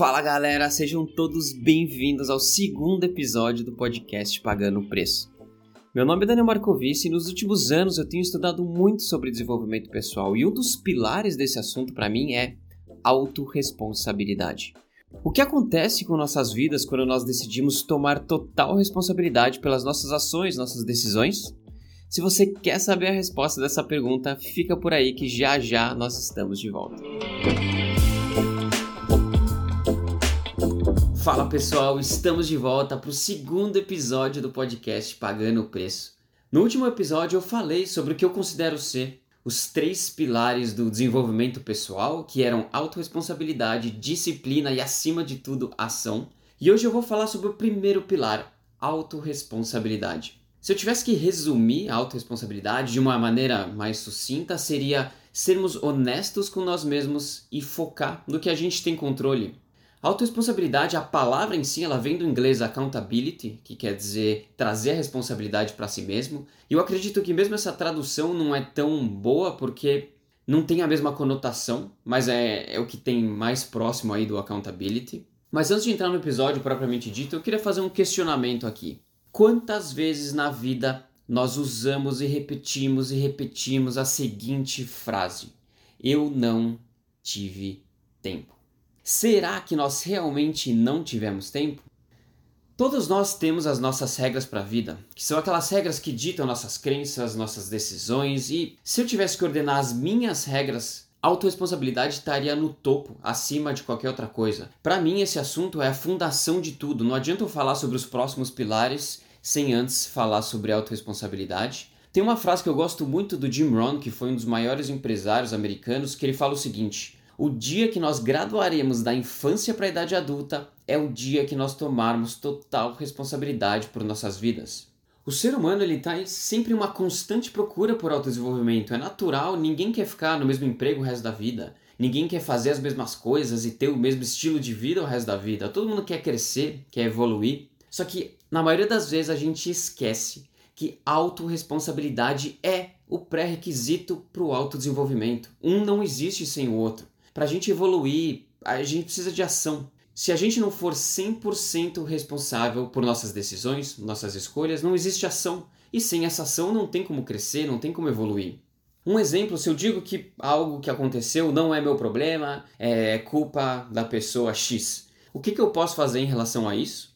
Fala galera, sejam todos bem-vindos ao segundo episódio do podcast Pagando o Preço. Meu nome é Daniel Marcovici e nos últimos anos eu tenho estudado muito sobre desenvolvimento pessoal e um dos pilares desse assunto para mim é autorresponsabilidade. O que acontece com nossas vidas quando nós decidimos tomar total responsabilidade pelas nossas ações, nossas decisões? Se você quer saber a resposta dessa pergunta, fica por aí que já já nós estamos de volta. Fala pessoal, estamos de volta para o segundo episódio do podcast Pagando o Preço. No último episódio eu falei sobre o que eu considero ser os três pilares do desenvolvimento pessoal, que eram autorresponsabilidade, disciplina e, acima de tudo, ação. E hoje eu vou falar sobre o primeiro pilar, autorresponsabilidade. Se eu tivesse que resumir a autorresponsabilidade de uma maneira mais sucinta, seria sermos honestos com nós mesmos e focar no que a gente tem controle, Autoresponsabilidade, a palavra em si, ela vem do inglês accountability, que quer dizer trazer a responsabilidade para si mesmo. E eu acredito que mesmo essa tradução não é tão boa porque não tem a mesma conotação, mas é, é o que tem mais próximo aí do accountability. Mas antes de entrar no episódio propriamente dito, eu queria fazer um questionamento aqui. Quantas vezes na vida nós usamos e repetimos e repetimos a seguinte frase: Eu não tive tempo? Será que nós realmente não tivemos tempo? Todos nós temos as nossas regras para a vida, que são aquelas regras que ditam nossas crenças, nossas decisões, e se eu tivesse que ordenar as minhas regras, a autorresponsabilidade estaria no topo, acima de qualquer outra coisa. Para mim, esse assunto é a fundação de tudo. Não adianta eu falar sobre os próximos pilares sem antes falar sobre autorresponsabilidade. Tem uma frase que eu gosto muito do Jim Rohn, que foi um dos maiores empresários americanos, que ele fala o seguinte: o dia que nós graduaremos da infância para a idade adulta é o dia que nós tomarmos total responsabilidade por nossas vidas. O ser humano ele está sempre em uma constante procura por autodesenvolvimento. É natural, ninguém quer ficar no mesmo emprego o resto da vida. Ninguém quer fazer as mesmas coisas e ter o mesmo estilo de vida o resto da vida. Todo mundo quer crescer, quer evoluir. Só que na maioria das vezes a gente esquece que autorresponsabilidade é o pré-requisito para o autodesenvolvimento. Um não existe sem o outro. Para a gente evoluir, a gente precisa de ação. Se a gente não for 100% responsável por nossas decisões, nossas escolhas, não existe ação. E sem essa ação não tem como crescer, não tem como evoluir. Um exemplo, se eu digo que algo que aconteceu não é meu problema, é culpa da pessoa X, o que, que eu posso fazer em relação a isso?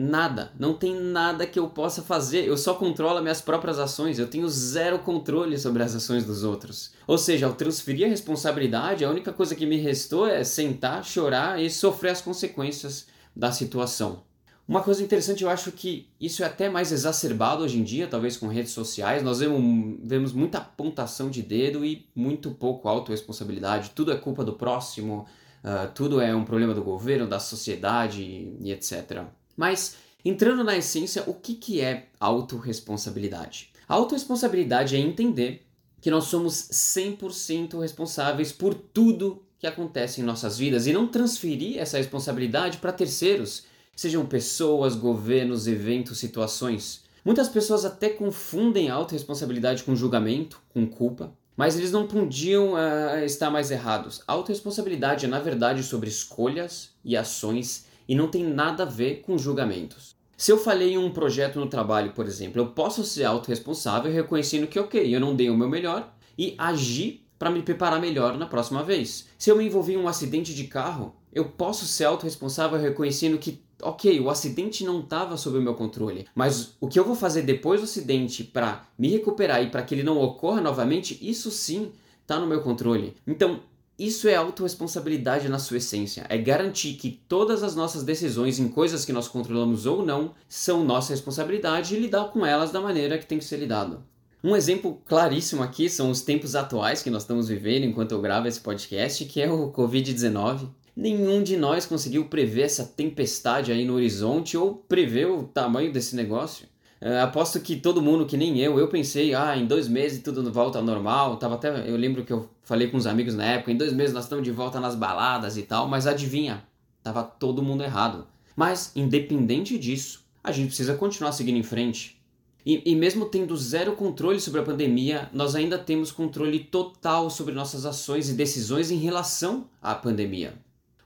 Nada, não tem nada que eu possa fazer. Eu só controlo minhas próprias ações, eu tenho zero controle sobre as ações dos outros. Ou seja, ao transferir a responsabilidade, a única coisa que me restou é sentar, chorar e sofrer as consequências da situação. Uma coisa interessante, eu acho que isso é até mais exacerbado hoje em dia, talvez com redes sociais. Nós vemos, vemos muita apontação de dedo e muito pouco autorresponsabilidade. Tudo é culpa do próximo, uh, tudo é um problema do governo, da sociedade e etc. Mas, entrando na essência, o que, que é autorresponsabilidade? A autorresponsabilidade é entender que nós somos 100% responsáveis por tudo que acontece em nossas vidas e não transferir essa responsabilidade para terceiros, sejam pessoas, governos, eventos, situações. Muitas pessoas até confundem a autorresponsabilidade com julgamento, com culpa, mas eles não podiam uh, estar mais errados. A autorresponsabilidade é, na verdade, sobre escolhas e ações e não tem nada a ver com julgamentos. Se eu falhei em um projeto no trabalho, por exemplo, eu posso ser autorresponsável reconhecendo que, ok, eu não dei o meu melhor e agir para me preparar melhor na próxima vez. Se eu me envolvi em um acidente de carro, eu posso ser autorresponsável reconhecendo que, ok, o acidente não estava sob o meu controle, mas o que eu vou fazer depois do acidente para me recuperar e para que ele não ocorra novamente, isso sim está no meu controle. Então, isso é autorresponsabilidade na sua essência. É garantir que todas as nossas decisões em coisas que nós controlamos ou não são nossa responsabilidade e lidar com elas da maneira que tem que ser lidado. Um exemplo claríssimo aqui são os tempos atuais que nós estamos vivendo enquanto eu gravo esse podcast, que é o Covid-19. Nenhum de nós conseguiu prever essa tempestade aí no horizonte ou prever o tamanho desse negócio. Uh, aposto que todo mundo, que nem eu, eu pensei, ah, em dois meses tudo volta ao normal. Tava até, eu lembro que eu falei com uns amigos na época, em dois meses nós estamos de volta nas baladas e tal, mas adivinha, tava todo mundo errado. Mas, independente disso, a gente precisa continuar seguindo em frente. E, e mesmo tendo zero controle sobre a pandemia, nós ainda temos controle total sobre nossas ações e decisões em relação à pandemia.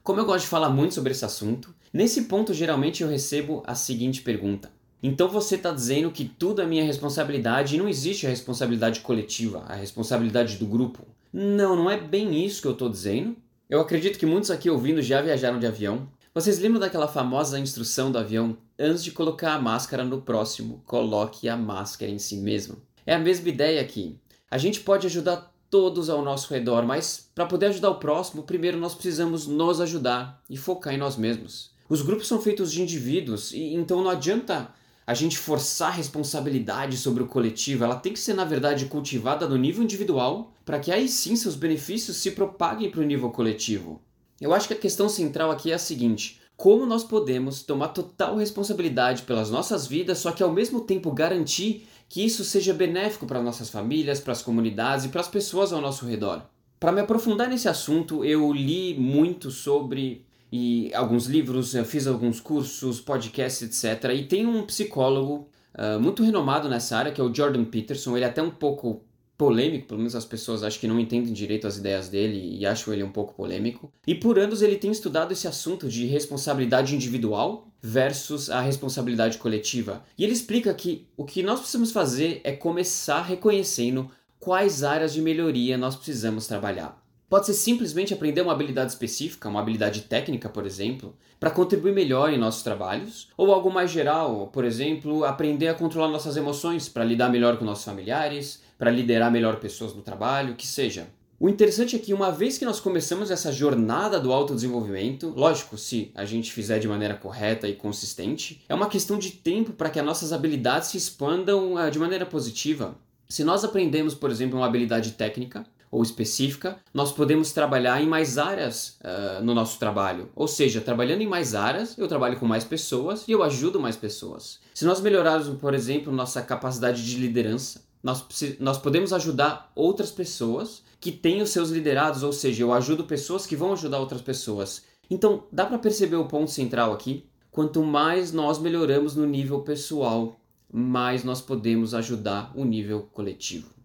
Como eu gosto de falar muito sobre esse assunto, nesse ponto geralmente eu recebo a seguinte pergunta: Então você está dizendo que tudo é minha responsabilidade e não existe a responsabilidade coletiva, a responsabilidade do grupo? Não, não é bem isso que eu estou dizendo. Eu acredito que muitos aqui ouvindo já viajaram de avião. Vocês lembram daquela famosa instrução do avião? Antes de colocar a máscara no próximo, coloque a máscara em si mesmo. É a mesma ideia aqui. A gente pode ajudar todos ao nosso redor, mas para poder ajudar o próximo, primeiro nós precisamos nos ajudar e focar em nós mesmos. Os grupos são feitos de indivíduos e então não adianta a gente forçar a responsabilidade sobre o coletivo, ela tem que ser na verdade cultivada no nível individual para que aí sim seus benefícios se propaguem para o nível coletivo. Eu acho que a questão central aqui é a seguinte: como nós podemos tomar total responsabilidade pelas nossas vidas, só que ao mesmo tempo garantir que isso seja benéfico para nossas famílias, para as comunidades e para as pessoas ao nosso redor. Para me aprofundar nesse assunto, eu li muito sobre e alguns livros, fiz alguns cursos, podcasts, etc. E tem um psicólogo uh, muito renomado nessa área, que é o Jordan Peterson. Ele é até um pouco polêmico, pelo menos as pessoas acho que não entendem direito as ideias dele e acham ele um pouco polêmico. E por anos ele tem estudado esse assunto de responsabilidade individual versus a responsabilidade coletiva. E ele explica que o que nós precisamos fazer é começar reconhecendo quais áreas de melhoria nós precisamos trabalhar. Pode ser simplesmente aprender uma habilidade específica, uma habilidade técnica, por exemplo, para contribuir melhor em nossos trabalhos, ou algo mais geral, por exemplo, aprender a controlar nossas emoções para lidar melhor com nossos familiares, para liderar melhor pessoas no trabalho, que seja. O interessante é que uma vez que nós começamos essa jornada do autodesenvolvimento, lógico, se a gente fizer de maneira correta e consistente, é uma questão de tempo para que as nossas habilidades se expandam uh, de maneira positiva. Se nós aprendemos, por exemplo, uma habilidade técnica, ou específica, nós podemos trabalhar em mais áreas uh, no nosso trabalho. Ou seja, trabalhando em mais áreas, eu trabalho com mais pessoas e eu ajudo mais pessoas. Se nós melhorarmos, por exemplo, nossa capacidade de liderança, nós, nós podemos ajudar outras pessoas que têm os seus liderados, ou seja, eu ajudo pessoas que vão ajudar outras pessoas. Então, dá para perceber o ponto central aqui? Quanto mais nós melhoramos no nível pessoal, mais nós podemos ajudar o nível coletivo.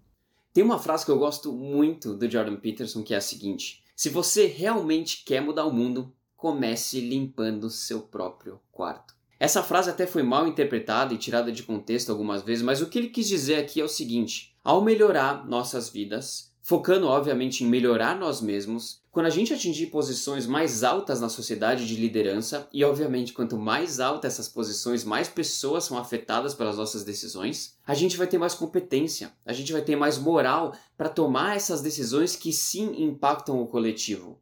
Tem uma frase que eu gosto muito do Jordan Peterson que é a seguinte: Se você realmente quer mudar o mundo, comece limpando seu próprio quarto. Essa frase até foi mal interpretada e tirada de contexto algumas vezes, mas o que ele quis dizer aqui é o seguinte: ao melhorar nossas vidas, focando obviamente em melhorar nós mesmos. Quando a gente atingir posições mais altas na sociedade de liderança, e obviamente quanto mais altas essas posições, mais pessoas são afetadas pelas nossas decisões, a gente vai ter mais competência, a gente vai ter mais moral para tomar essas decisões que sim impactam o coletivo.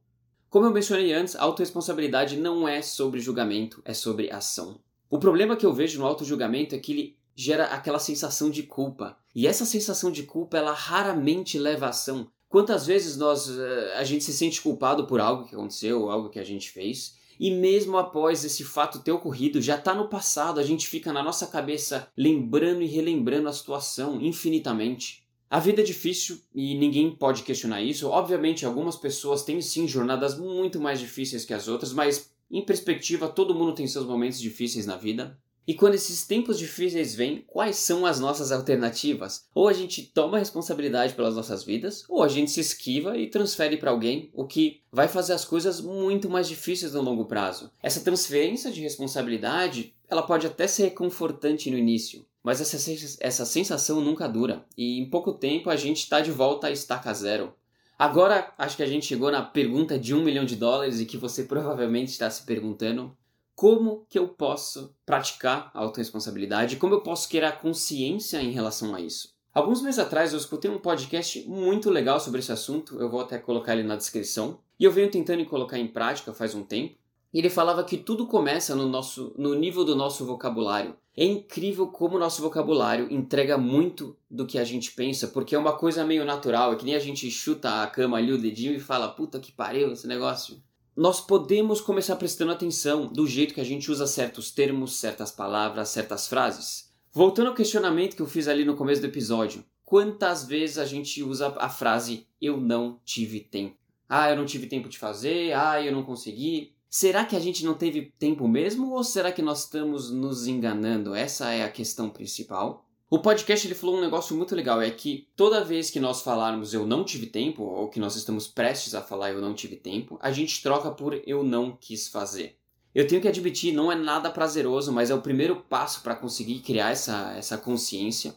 Como eu mencionei antes, a autorresponsabilidade não é sobre julgamento, é sobre ação. O problema que eu vejo no auto-julgamento é que ele gera aquela sensação de culpa. E essa sensação de culpa, ela raramente leva a ação. Quantas vezes nós eh, a gente se sente culpado por algo que aconteceu, algo que a gente fez, e mesmo após esse fato ter ocorrido, já está no passado, a gente fica na nossa cabeça lembrando e relembrando a situação infinitamente. A vida é difícil e ninguém pode questionar isso. Obviamente, algumas pessoas têm sim jornadas muito mais difíceis que as outras, mas em perspectiva, todo mundo tem seus momentos difíceis na vida. E quando esses tempos difíceis vêm, quais são as nossas alternativas? Ou a gente toma responsabilidade pelas nossas vidas, ou a gente se esquiva e transfere para alguém, o que vai fazer as coisas muito mais difíceis no longo prazo. Essa transferência de responsabilidade, ela pode até ser reconfortante no início, mas essa, essa sensação nunca dura. E em pouco tempo a gente está de volta à estaca zero. Agora acho que a gente chegou na pergunta de um milhão de dólares e que você provavelmente está se perguntando: como que eu posso praticar a autorresponsabilidade, como eu posso criar consciência em relação a isso. Alguns meses atrás eu escutei um podcast muito legal sobre esse assunto, eu vou até colocar ele na descrição, e eu venho tentando colocar em prática faz um tempo. Ele falava que tudo começa no nosso no nível do nosso vocabulário. É incrível como o nosso vocabulário entrega muito do que a gente pensa, porque é uma coisa meio natural, é que nem a gente chuta a cama ali o dedinho e fala, puta que pariu esse negócio nós podemos começar prestando atenção do jeito que a gente usa certos termos, certas palavras, certas frases. Voltando ao questionamento que eu fiz ali no começo do episódio, quantas vezes a gente usa a frase eu não tive tempo? Ah, eu não tive tempo de fazer, ah, eu não consegui. Será que a gente não teve tempo mesmo ou será que nós estamos nos enganando? Essa é a questão principal. O podcast ele falou um negócio muito legal, é que toda vez que nós falarmos eu não tive tempo, ou que nós estamos prestes a falar eu não tive tempo, a gente troca por eu não quis fazer. Eu tenho que admitir, não é nada prazeroso, mas é o primeiro passo para conseguir criar essa, essa consciência.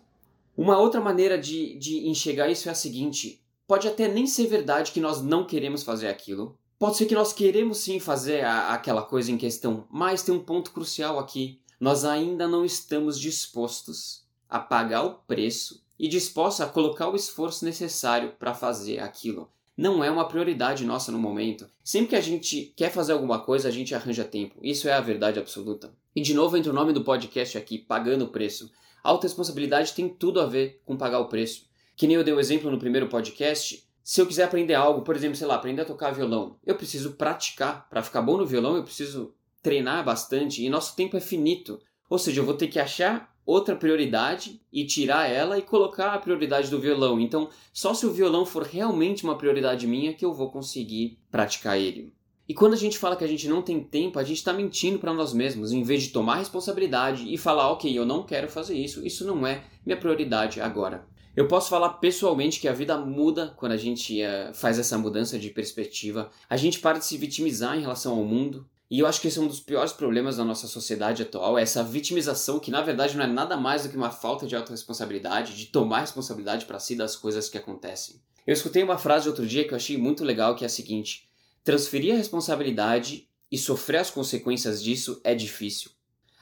Uma outra maneira de, de enxergar isso é a seguinte: pode até nem ser verdade que nós não queremos fazer aquilo, Pode ser que nós queremos sim fazer a, aquela coisa em questão, mas tem um ponto crucial aqui. Nós ainda não estamos dispostos a pagar o preço e dispostos a colocar o esforço necessário para fazer aquilo. Não é uma prioridade nossa no momento. Sempre que a gente quer fazer alguma coisa, a gente arranja tempo. Isso é a verdade absoluta. E de novo entra o nome do podcast aqui, pagando o preço. Autoresponsabilidade tem tudo a ver com pagar o preço. Que nem eu dei o um exemplo no primeiro podcast, se eu quiser aprender algo, por exemplo, sei lá, aprender a tocar violão, eu preciso praticar. Para ficar bom no violão, eu preciso treinar bastante e nosso tempo é finito. Ou seja, eu vou ter que achar outra prioridade e tirar ela e colocar a prioridade do violão. Então, só se o violão for realmente uma prioridade minha que eu vou conseguir praticar ele. E quando a gente fala que a gente não tem tempo, a gente está mentindo para nós mesmos, em vez de tomar responsabilidade e falar, ok, eu não quero fazer isso, isso não é minha prioridade agora. Eu posso falar pessoalmente que a vida muda quando a gente uh, faz essa mudança de perspectiva. A gente para de se vitimizar em relação ao mundo. E eu acho que esse é um dos piores problemas da nossa sociedade atual, é essa vitimização que na verdade não é nada mais do que uma falta de autorresponsabilidade, de tomar responsabilidade para si das coisas que acontecem. Eu escutei uma frase outro dia que eu achei muito legal, que é a seguinte: transferir a responsabilidade e sofrer as consequências disso é difícil.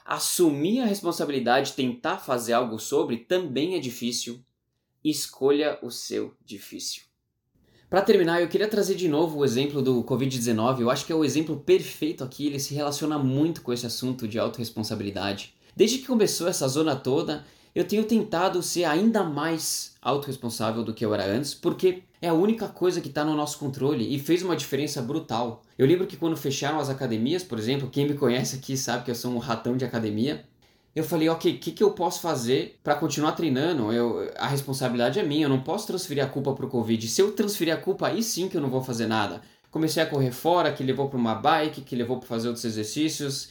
Assumir a responsabilidade tentar fazer algo sobre também é difícil escolha o seu difícil. Para terminar, eu queria trazer de novo o exemplo do Covid-19. Eu acho que é o exemplo perfeito aqui, ele se relaciona muito com esse assunto de autorresponsabilidade. Desde que começou essa zona toda, eu tenho tentado ser ainda mais autorresponsável do que eu era antes, porque é a única coisa que está no nosso controle e fez uma diferença brutal. Eu lembro que quando fecharam as academias, por exemplo, quem me conhece aqui sabe que eu sou um ratão de academia eu falei, ok, o que, que eu posso fazer para continuar treinando? Eu, a responsabilidade é minha, eu não posso transferir a culpa para o Covid. Se eu transferir a culpa, aí sim que eu não vou fazer nada. Comecei a correr fora, que levou para uma bike, que levou para fazer outros exercícios.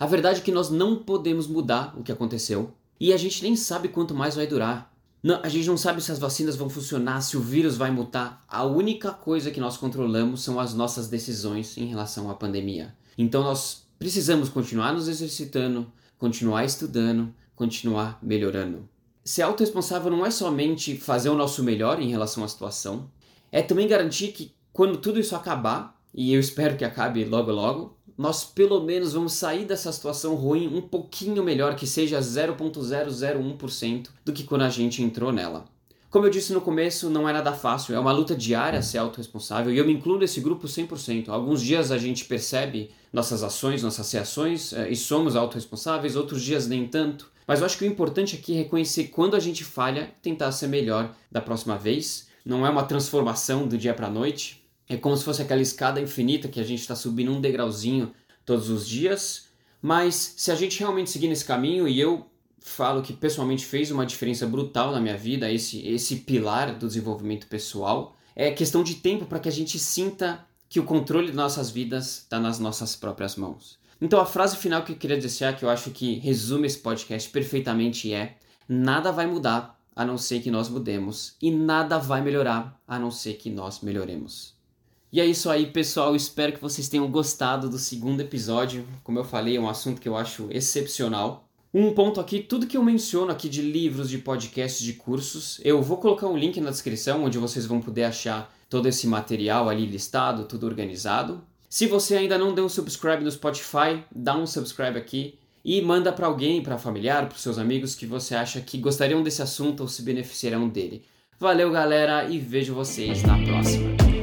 A verdade é que nós não podemos mudar o que aconteceu. E a gente nem sabe quanto mais vai durar. Não, a gente não sabe se as vacinas vão funcionar, se o vírus vai mutar. A única coisa que nós controlamos são as nossas decisões em relação à pandemia. Então nós precisamos continuar nos exercitando, continuar estudando, continuar melhorando. Ser autorresponsável não é somente fazer o nosso melhor em relação à situação, é também garantir que quando tudo isso acabar, e eu espero que acabe logo logo, nós pelo menos vamos sair dessa situação ruim um pouquinho melhor, que seja 0.001% do que quando a gente entrou nela. Como eu disse no começo, não é nada fácil, é uma luta diária ser autorresponsável e eu me incluo nesse grupo 100%. Alguns dias a gente percebe nossas ações, nossas reações eh, e somos autorresponsáveis, outros dias nem tanto. Mas eu acho que o importante aqui é reconhecer quando a gente falha, tentar ser melhor da próxima vez. Não é uma transformação do dia para a noite, é como se fosse aquela escada infinita que a gente está subindo um degrauzinho todos os dias. Mas se a gente realmente seguir nesse caminho, e eu falo que pessoalmente fez uma diferença brutal na minha vida, esse, esse pilar do desenvolvimento pessoal. É questão de tempo para que a gente sinta que o controle de nossas vidas está nas nossas próprias mãos. Então a frase final que eu queria deixar, que eu acho que resume esse podcast perfeitamente é: nada vai mudar a não ser que nós mudemos, e nada vai melhorar a não ser que nós melhoremos. E é isso aí, pessoal. Espero que vocês tenham gostado do segundo episódio. Como eu falei, é um assunto que eu acho excepcional. Um ponto aqui, tudo que eu menciono aqui de livros, de podcasts, de cursos, eu vou colocar um link na descrição onde vocês vão poder achar todo esse material ali listado, tudo organizado. Se você ainda não deu um subscribe no Spotify, dá um subscribe aqui e manda para alguém, para familiar, para seus amigos que você acha que gostariam desse assunto ou se beneficiarão dele. Valeu, galera, e vejo vocês na próxima.